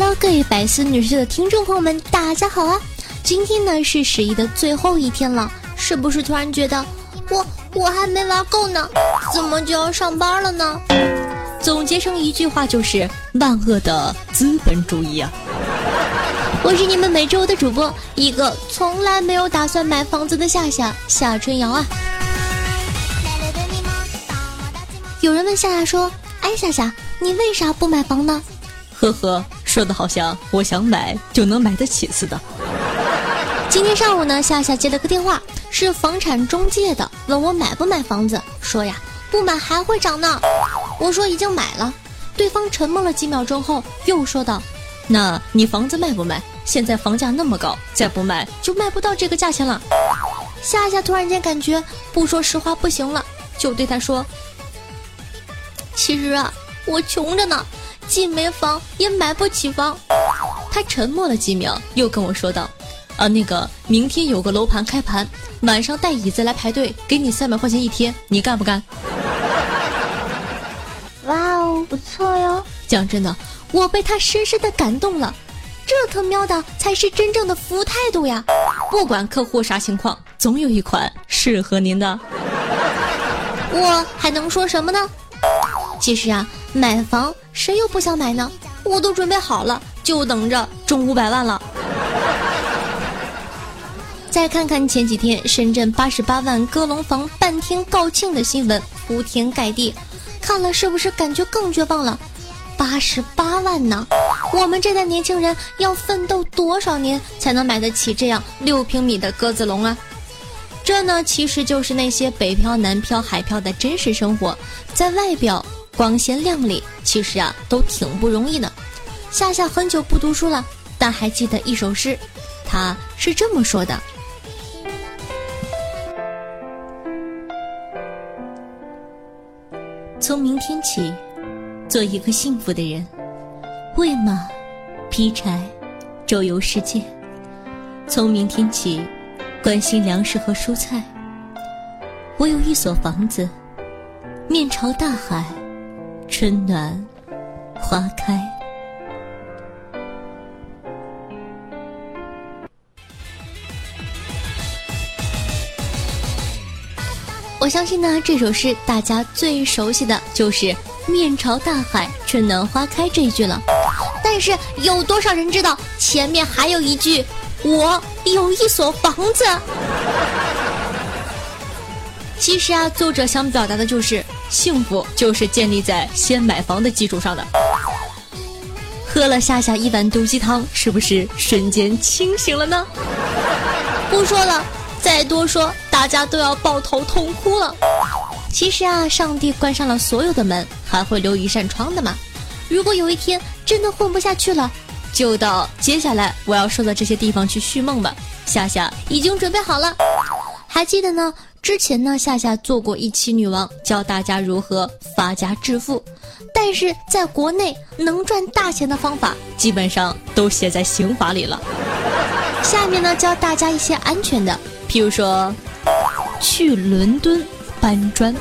Hello，各位百思女士的听众朋友们，大家好啊！今天呢是十一的最后一天了，是不是突然觉得我我还没玩够呢？怎么就要上班了呢？总结成一句话就是万恶的资本主义啊！我是你们每周的主播，一个从来没有打算买房子的夏夏夏春瑶啊。有人问夏夏说：“哎，夏夏，你为啥不买房呢？”呵呵，说的好像我想买就能买得起似的。今天上午呢，夏夏接了个电话，是房产中介的，问我买不买房子，说呀，不买还会涨呢。我说已经买了。对方沉默了几秒钟后，又说道：“那你房子卖不卖？现在房价那么高，再不卖就卖不到这个价钱了。”夏夏突然间感觉不说实话不行了，就对他说。其实啊，我穷着呢，既没房也买不起房。他沉默了几秒，又跟我说道：“啊，那个明天有个楼盘开盘，晚上带椅子来排队，给你三百块钱一天，你干不干？”哇哦，不错哟！讲真的，我被他深深的感动了。这他喵的才是真正的服务态度呀！不管客户啥情况，总有一款适合您的。我还能说什么呢？其实啊，买房谁又不想买呢？我都准备好了，就等着中五百万了。再看看前几天深圳八十八万歌龙房半天告罄的新闻，铺天盖地，看了是不是感觉更绝望了？八十八万呢，我们这代年轻人要奋斗多少年才能买得起这样六平米的鸽子笼啊？这呢，其实就是那些北漂、南漂、海漂的真实生活，在外表。光鲜亮丽，其实啊都挺不容易的。夏夏很久不读书了，但还记得一首诗，他是这么说的：从明天起，做一个幸福的人，喂马，劈柴，周游世界。从明天起，关心粮食和蔬菜。我有一所房子，面朝大海。春暖花开。我相信呢，这首诗大家最熟悉的就是“面朝大海，春暖花开”这一句了。但是有多少人知道前面还有一句“我有一所房子”？其实啊，作者想表达的就是。幸福就是建立在先买房的基础上的。喝了夏夏一碗毒鸡汤，是不是瞬间清醒了呢？不说了，再多说大家都要抱头痛哭了。其实啊，上帝关上了所有的门，还会留一扇窗的嘛。如果有一天真的混不下去了，就到接下来我要说的这些地方去续梦吧。夏夏已经准备好了，还记得呢？之前呢，夏夏做过一期女王，教大家如何发家致富，但是在国内能赚大钱的方法，基本上都写在刑法里了。下面呢，教大家一些安全的，譬如说，去伦敦搬砖。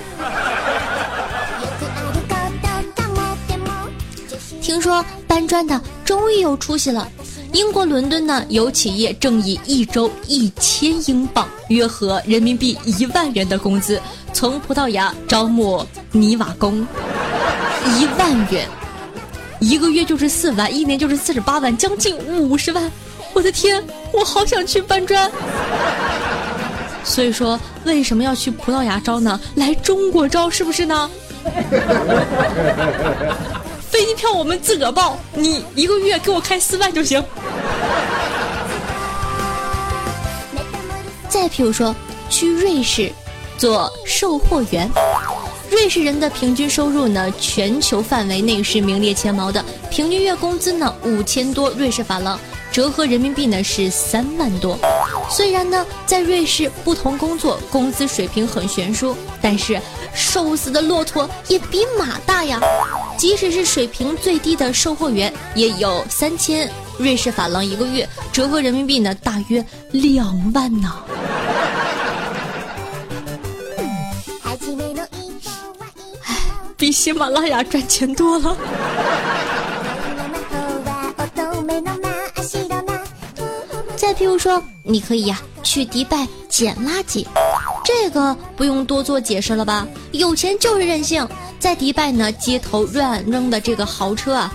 听说搬砖的终于有出息了。英国伦敦呢，有企业正以一周一千英镑（约合人民币一万元）的工资，从葡萄牙招募泥瓦工。一万元，一个月就是四万，一年就是四十八万，将近五十万。我的天，我好想去搬砖。所以说，为什么要去葡萄牙招呢？来中国招是不是呢？飞机票我们自个报，你一个月给我开四万就行。再譬如说，去瑞士做售货员，瑞士人的平均收入呢，全球范围内是名列前茅的，平均月工资呢五千多瑞士法郎，折合人民币呢是三万多。虽然呢在瑞士不同工作工资水平很悬殊，但是瘦死的骆驼也比马大呀。即使是水平最低的售货员，也有三千瑞士法郎一个月，折合人民币呢大约两万呢。比喜马拉雅赚钱多了。譬如说，你可以呀去迪拜捡垃圾，这个不用多做解释了吧？有钱就是任性，在迪拜呢街头乱扔的这个豪车啊，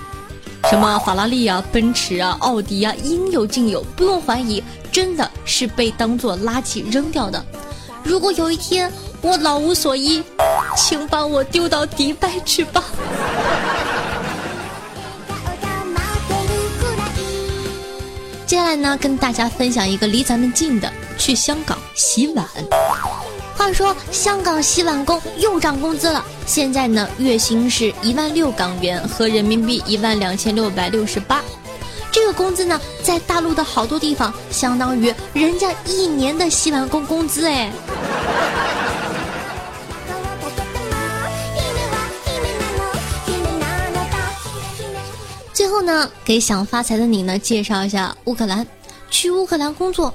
什么法拉利啊、奔驰啊、奥迪啊，应有尽有，不用怀疑，真的是被当做垃圾扔掉的。如果有一天我老无所依，请把我丢到迪拜去吧。接下来呢，跟大家分享一个离咱们近的，去香港洗碗。话说香港洗碗工又涨工资了，现在呢月薪是一万六港元，合人民币一万两千六百六十八。这个工资呢，在大陆的好多地方，相当于人家一年的洗碗工工资哎。最后呢，给想发财的你呢，介绍一下乌克兰。去乌克兰工作，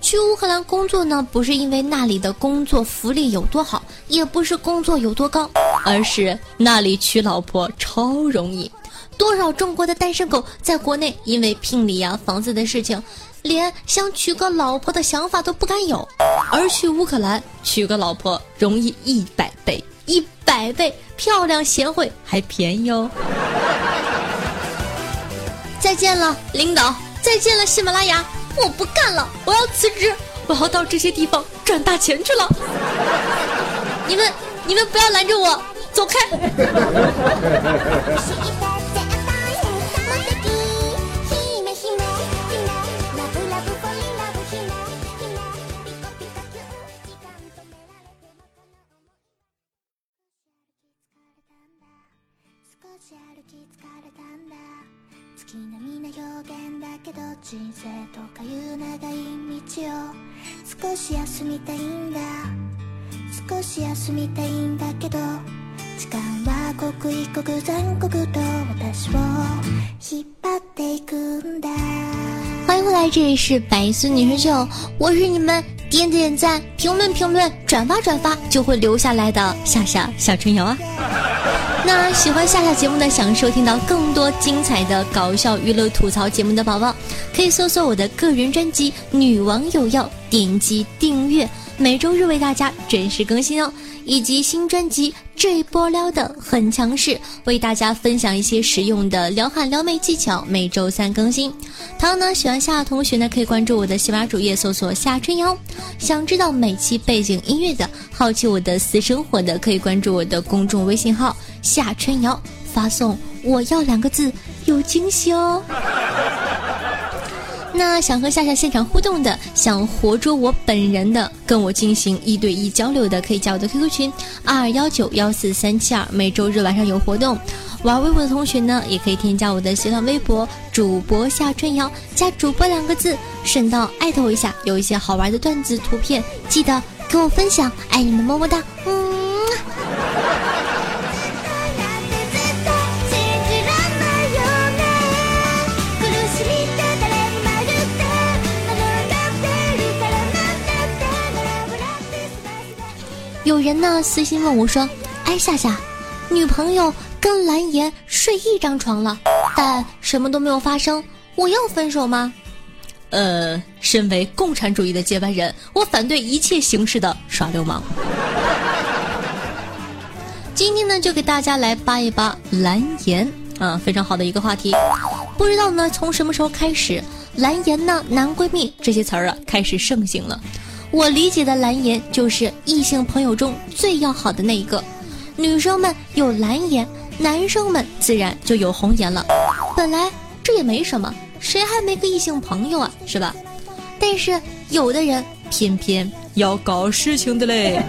去乌克兰工作呢，不是因为那里的工作福利有多好，也不是工作有多高，而是那里娶老婆超容易。多少中国的单身狗在国内因为聘礼呀、房子的事情，连想娶个老婆的想法都不敢有，而去乌克兰娶个老婆容易一百倍，一百倍漂亮、贤惠还便宜哦。再见了，领导！再见了，喜马拉雅！我不干了，我要辞职，我要到这些地方赚大钱去了。你们，你们不要拦着我，走开！欢迎回来，这里是百思女神秀，我是你们点点赞、评论评论、转发转发就会留下来的夏夏小春瑶啊。那喜欢夏夏节目的，想收听到更多精彩的搞笑娱乐吐槽节目的宝宝，可以搜索我的个人专辑《女王有药》，点击订阅，每周日为大家准时更新哦。以及新专辑《这一波撩的很强势》，为大家分享一些实用的撩汉撩妹技巧，每周三更新。同样呢，喜欢夏夏同学呢，可以关注我的喜马主页，搜索夏春瑶。想知道每期背景音乐的，好奇我的私生活的，可以关注我的公众微信号夏春瑶，发送“我要”两个字，有惊喜哦。那想和夏夏现场互动的，想活捉我本人的，跟我进行一对一交流的，可以加我的 QQ 群二幺九幺四三七二，每周日晚上有活动。玩微博的同学呢，也可以添加我的新浪微博主播夏春瑶，加主播两个字，顺道艾特我一下，有一些好玩的段子图片，记得跟我分享，爱你们么么哒，嗯。有人呢私信问我说：“哎，夏夏，女朋友跟蓝颜睡一张床了，但什么都没有发生，我要分手吗？”呃，身为共产主义的接班人，我反对一切形式的耍流氓。今天呢，就给大家来扒一扒蓝颜啊，非常好的一个话题。不知道呢，从什么时候开始，蓝颜呢、男闺蜜这些词儿啊，开始盛行了。我理解的蓝颜就是异性朋友中最要好的那一个，女生们有蓝颜，男生们自然就有红颜了。本来这也没什么，谁还没个异性朋友啊，是吧？但是有的人偏偏要搞事情的嘞，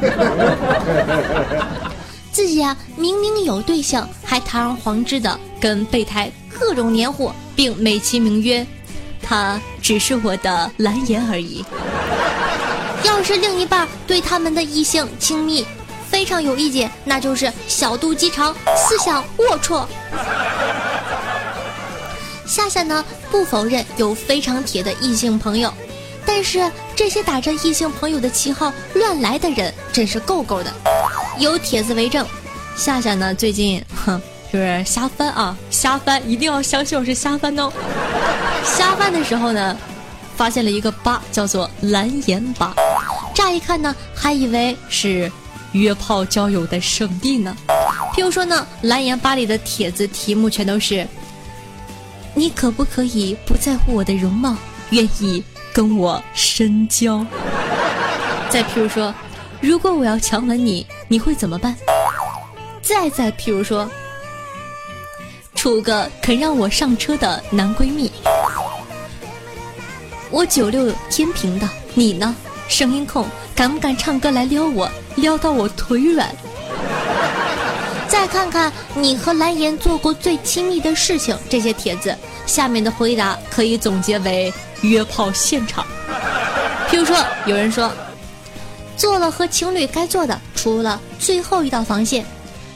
自己啊明明有对象，还堂而皇之的跟备胎各种黏糊，并美其名曰他只是我的蓝颜而已。要是另一半对他们的异性亲密非常有意见，那就是小肚鸡肠，思想龌龊。夏夏呢，不否认有非常铁的异性朋友，但是这些打着异性朋友的旗号乱来的人真是够够的。有帖子为证，夏夏呢最近哼就是瞎翻啊，瞎翻，一定要相信我是瞎翻哦。瞎翻的时候呢，发现了一个吧，叫做蓝颜吧。乍一看呢，还以为是约炮交友的圣地呢。譬如说呢，蓝颜吧里的帖子题目全都是。你可不可以不在乎我的容貌，愿意跟我深交？再譬如说，如果我要强吻你，你会怎么办？再再譬如说，处个肯让我上车的男闺蜜。我九六天平的，你呢？声音控，敢不敢唱歌来撩我？撩到我腿软。再看看你和蓝颜做过最亲密的事情，这些帖子下面的回答可以总结为约炮现场。譬如说，有人说做了和情侣该做的，除了最后一道防线；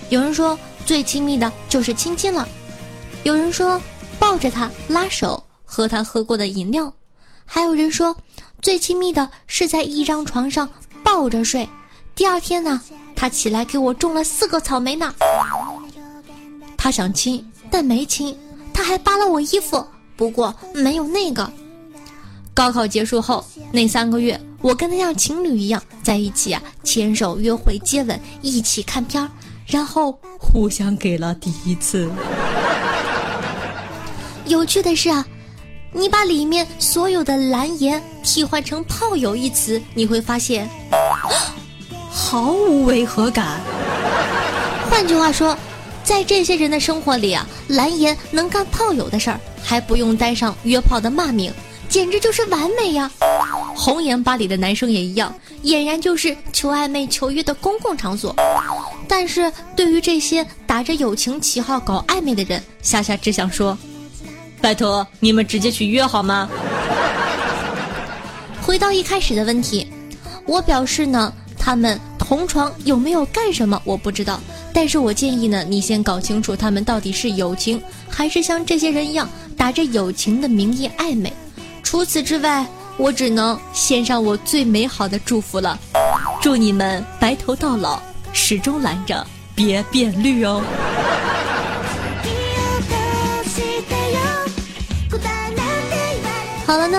有人说最亲密的就是亲亲了；有人说抱着他拉手，喝他喝过的饮料；还有人说最亲密的是在一张床上抱着睡。第二天呢？他起来给我种了四个草莓呢。他想亲，但没亲。他还扒了我衣服，不过没有那个。高考结束后那三个月，我跟他像情侣一样在一起啊，牵手、约会、接吻，一起看片儿，然后互相给了第一次。有趣的是啊，你把里面所有的蓝颜替换成炮友一词，你会发现。毫无违和感。换句话说，在这些人的生活里啊，蓝颜能干炮友的事儿，还不用带上约炮的骂名，简直就是完美呀。红颜吧里的男生也一样，俨然就是求暧昧、求约的公共场所。但是对于这些打着友情旗号搞暧昧的人，夏夏只想说：拜托你们直接去约好吗？回到一开始的问题，我表示呢，他们。同床有没有干什么我不知道，但是我建议呢，你先搞清楚他们到底是友情，还是像这些人一样打着友情的名义暧昧。除此之外，我只能献上我最美好的祝福了，祝你们白头到老，始终蓝着，别变绿哦。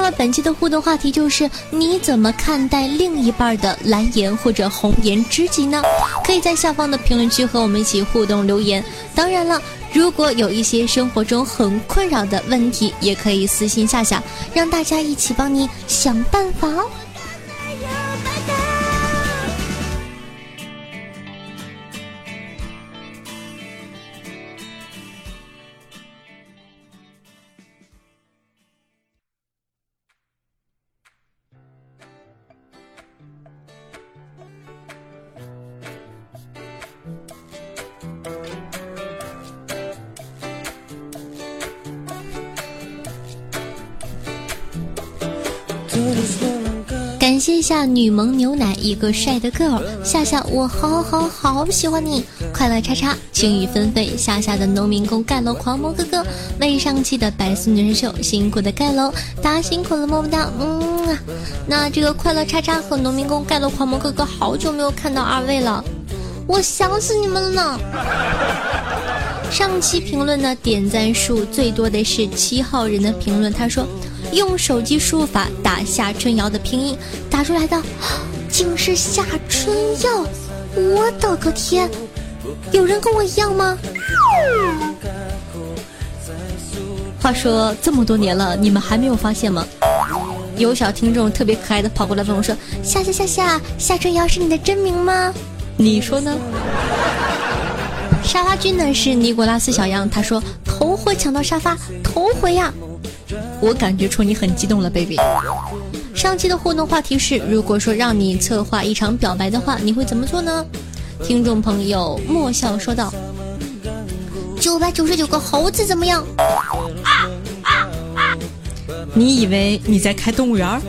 么本期的互动话题就是你怎么看待另一半的蓝颜或者红颜知己呢？可以在下方的评论区和我们一起互动留言。当然了，如果有一些生活中很困扰的问题，也可以私信夏夏，让大家一起帮你想办法哦。感谢一下女萌牛奶一个帅的 girl，夏夏我好好好喜欢你，快乐叉叉轻雨纷飞，夏夏的农民工盖楼狂魔哥哥，未上期的白素女神秀辛苦的盖楼，大家辛苦了么么哒，嗯，那这个快乐叉叉和农民工盖楼狂魔哥哥好久没有看到二位了，我想死你们了呢。上期评论呢点赞数最多的是七号人的评论，他说。用手机输入法打夏春瑶的拼音，打出来的竟是夏春瑶！我的个天，有人跟我一样吗？话说这么多年了，你们还没有发现吗？有小听众特别可爱的跑过来问我说：“夏夏夏夏，夏春瑶是你的真名吗？”你说呢？沙发君呢是尼古拉斯小杨，他说头回抢到沙发，头回呀。我感觉出你很激动了，baby。上期的互动话题是：如果说让你策划一场表白的话，你会怎么做呢？听众朋友莫笑说道：“九百九十九个猴子怎么样？”你以为你在开动物园？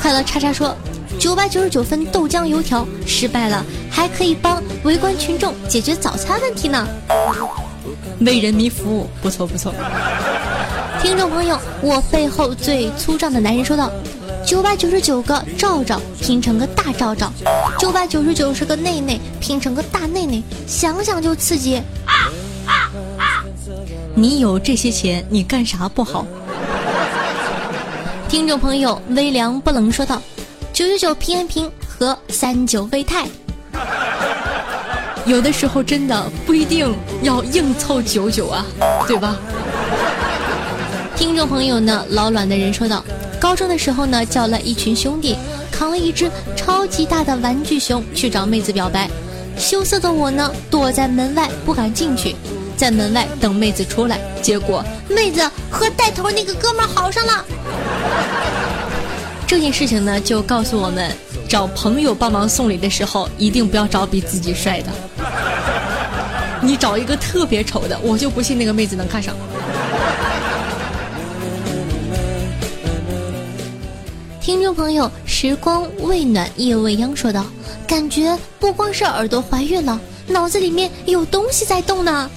快乐叉叉说，九百九十九份豆浆油条失败了，还可以帮围观群众解决早餐问题呢。为人民服务，不错不错。听众朋友，我背后最粗壮的男人说道：九百九十九个罩罩拼成个大罩罩，九百九十九十个内内拼成个大内内，想想就刺激。你有这些钱，你干啥不好？听众朋友，微凉不冷说道：九九九平安平和三九胃泰。有的时候真的不一定要硬凑九九啊，对吧？听众朋友呢，老卵的人说道：高中的时候呢，叫了一群兄弟，扛了一只超级大的玩具熊去找妹子表白，羞涩的我呢，躲在门外不敢进去。在门外等妹子出来，结果妹子和带头那个哥们好上了。这件事情呢，就告诉我们，找朋友帮忙送礼的时候，一定不要找比自己帅的。你找一个特别丑的，我就不信那个妹子能看上。听众朋友，时光未暖夜未央说道：“感觉不光是耳朵怀孕了。”脑子里面有东西在动呢，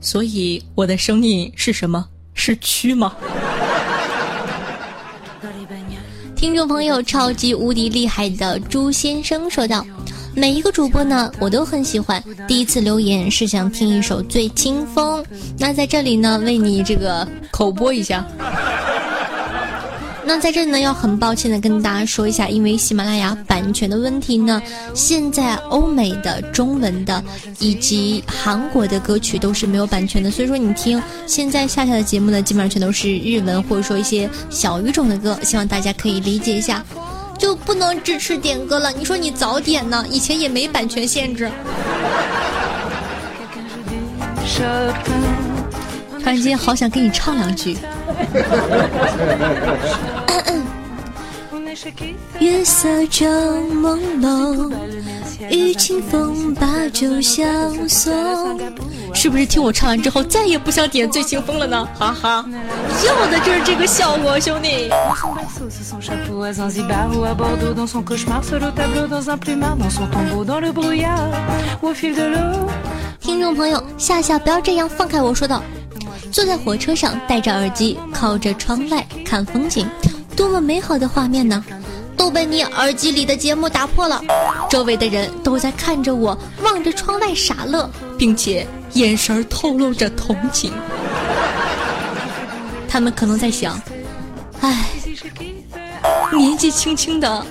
所以我的声音是什么？是蛆吗？听众朋友，超级无敌厉害的朱先生说道：“每一个主播呢，我都很喜欢。第一次留言是想听一首《醉清风》，那在这里呢，为你这个口播一下。”那在这里呢，要很抱歉的跟大家说一下，因为喜马拉雅版权的问题呢，现在欧美的、中文的以及韩国的歌曲都是没有版权的，所以说你听现在下下的节目呢，基本上全都是日文或者说一些小语种的歌，希望大家可以理解一下，就不能支持点歌了。你说你早点呢，以前也没版权限制。突然间好想给你唱两句。月色正朦胧，与清风把酒相送。是不是听我唱完之后再也不想点醉清风了呢？哈哈，要的就是这个效果，兄弟。听众朋友，夏夏不要这样，放开我说道。坐在火车上，戴着耳机，靠着窗外看风景，多么美好的画面呢！都被你耳机里的节目打破了。周围的人都在看着我，望着窗外傻乐，并且眼神透露着同情。他们可能在想：哎，年纪轻轻的，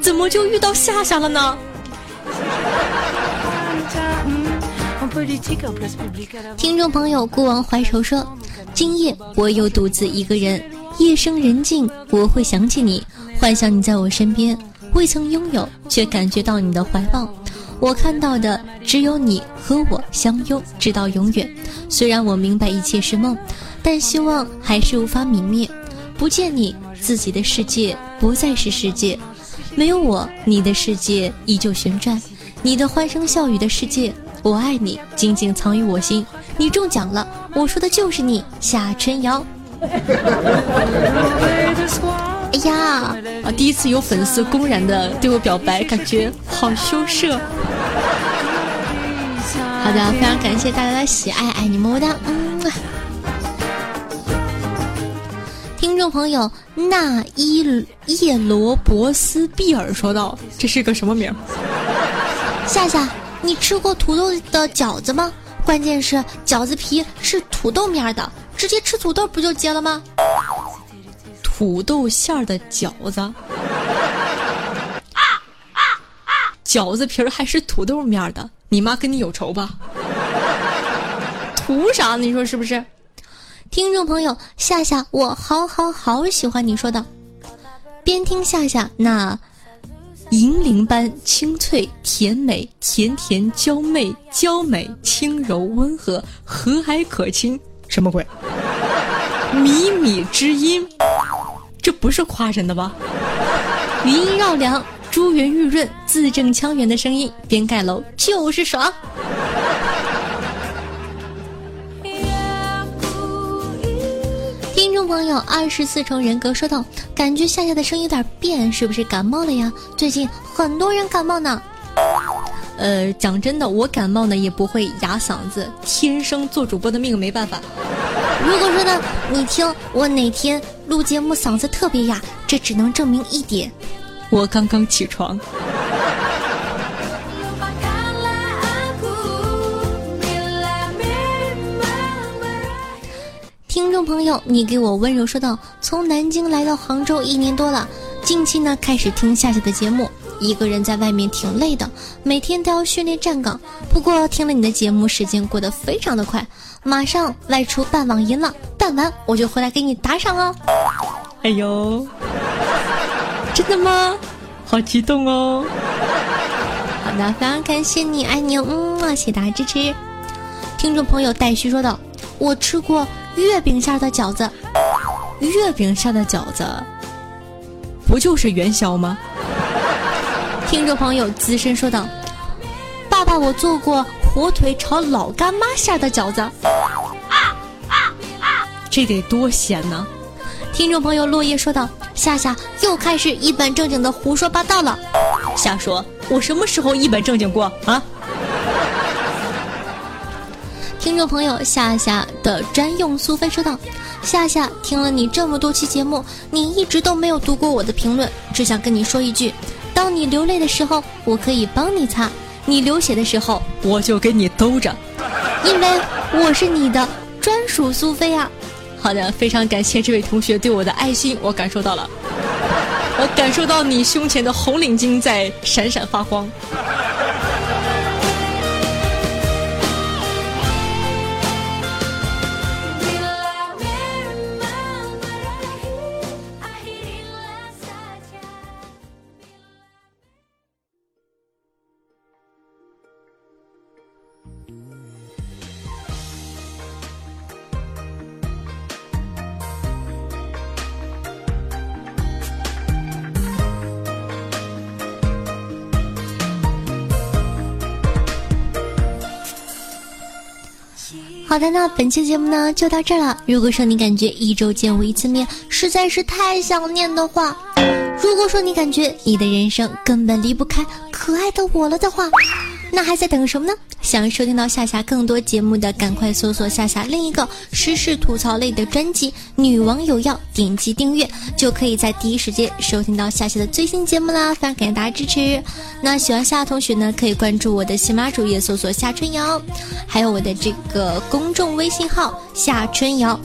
怎么就遇到夏夏了呢？听众朋友，孤王怀愁说：“今夜我又独自一个人，夜深人静，我会想起你，幻想你在我身边，未曾拥有，却感觉到你的怀抱。我看到的只有你和我相拥，直到永远。虽然我明白一切是梦，但希望还是无法泯灭。不见你，自己的世界不再是世界；没有我，你的世界依旧旋转，你的欢声笑语的世界。”我爱你，静静藏于我心。你中奖了，我说的就是你，夏春瑶。哎呀，啊，第一次有粉丝公然的对我表白，感觉好羞涩。好的，非常感谢大家的喜爱，爱你么么哒。嗯。听众朋友，纳伊叶罗伯斯比尔说道：“这是个什么名？”夏夏。你吃过土豆的饺子吗？关键是饺子皮是土豆面的，直接吃土豆不就结了吗？土豆馅儿的饺子，啊啊啊饺子皮儿还是土豆面的，你妈跟你有仇吧？图啥呢？你说是不是？听众朋友，夏夏，我好好好喜欢你说的，边听夏夏那。银铃般清脆甜美，甜甜娇媚娇美，轻柔温和，和蔼可亲。什么鬼？靡靡之音，这不是夸人的吧？余音绕梁，珠圆玉润，字正腔圆的声音，边盖楼就是爽。朋友二十四重人格说道：“感觉夏夏的声音有点变，是不是感冒了呀？最近很多人感冒呢。”呃，讲真的，我感冒呢也不会哑嗓子，天生做主播的命没办法。如果说呢，你听我哪天录节目嗓子特别哑，这只能证明一点，我刚刚起床。众朋友，你给我温柔说道：“从南京来到杭州一年多了，近期呢开始听夏夏的节目。”一个人在外面挺累的，每天都要训练站岗。不过听了你的节目，时间过得非常的快，马上外出办网银了，办完我就回来给你打赏哦。哎呦，真的吗？好激动哦！好的，非常感谢你，爱你，嗯，谢谢大家支持。听众朋友黛旭说道：“我吃过月饼馅的饺子，月饼馅的饺子，不就是元宵吗？”听众朋友资深说道：“爸爸，我做过火腿炒老干妈馅的饺子，这得多咸呢！”听众朋友落叶说道：“夏夏又开始一本正经的胡说八道了。”瞎说，我什么时候一本正经过啊？听众朋友夏夏的专用苏菲说道：“夏夏，听了你这么多期节目，你一直都没有读过我的评论，只想跟你说一句。”当你流泪的时候，我可以帮你擦；你流血的时候，我就给你兜着，因为我是你的专属苏菲啊！好的，非常感谢这位同学对我的爱心，我感受到了，我感受到你胸前的红领巾在闪闪发光。好的，那本期节目呢就到这了。如果说你感觉一周见我一次面实在是太想念的话，如果说你感觉你的人生根本离不开可爱的我了的话，那还在等什么呢？想收听到夏夏更多节目的，赶快搜索夏夏另一个时事吐槽类的专辑《女王有药》，点击订阅就可以在第一时间收听到夏夏的最新节目啦！非常感谢大家支持。那喜欢夏夏同学呢，可以关注我的喜马主页，搜索夏春瑶，还有我的这个公众微信号夏春瑶，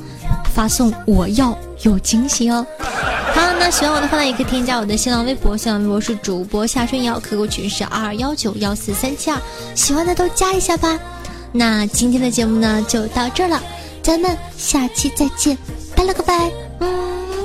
发送我要有惊喜哦。好，那喜欢我的话呢，也可以添加我的新浪微博，新浪微博是主播夏春瑶，QQ 群是二二幺九幺四三七二，喜欢的都加一下吧。那今天的节目呢，就到这儿了，咱们下期再见，拜了个拜，嗯。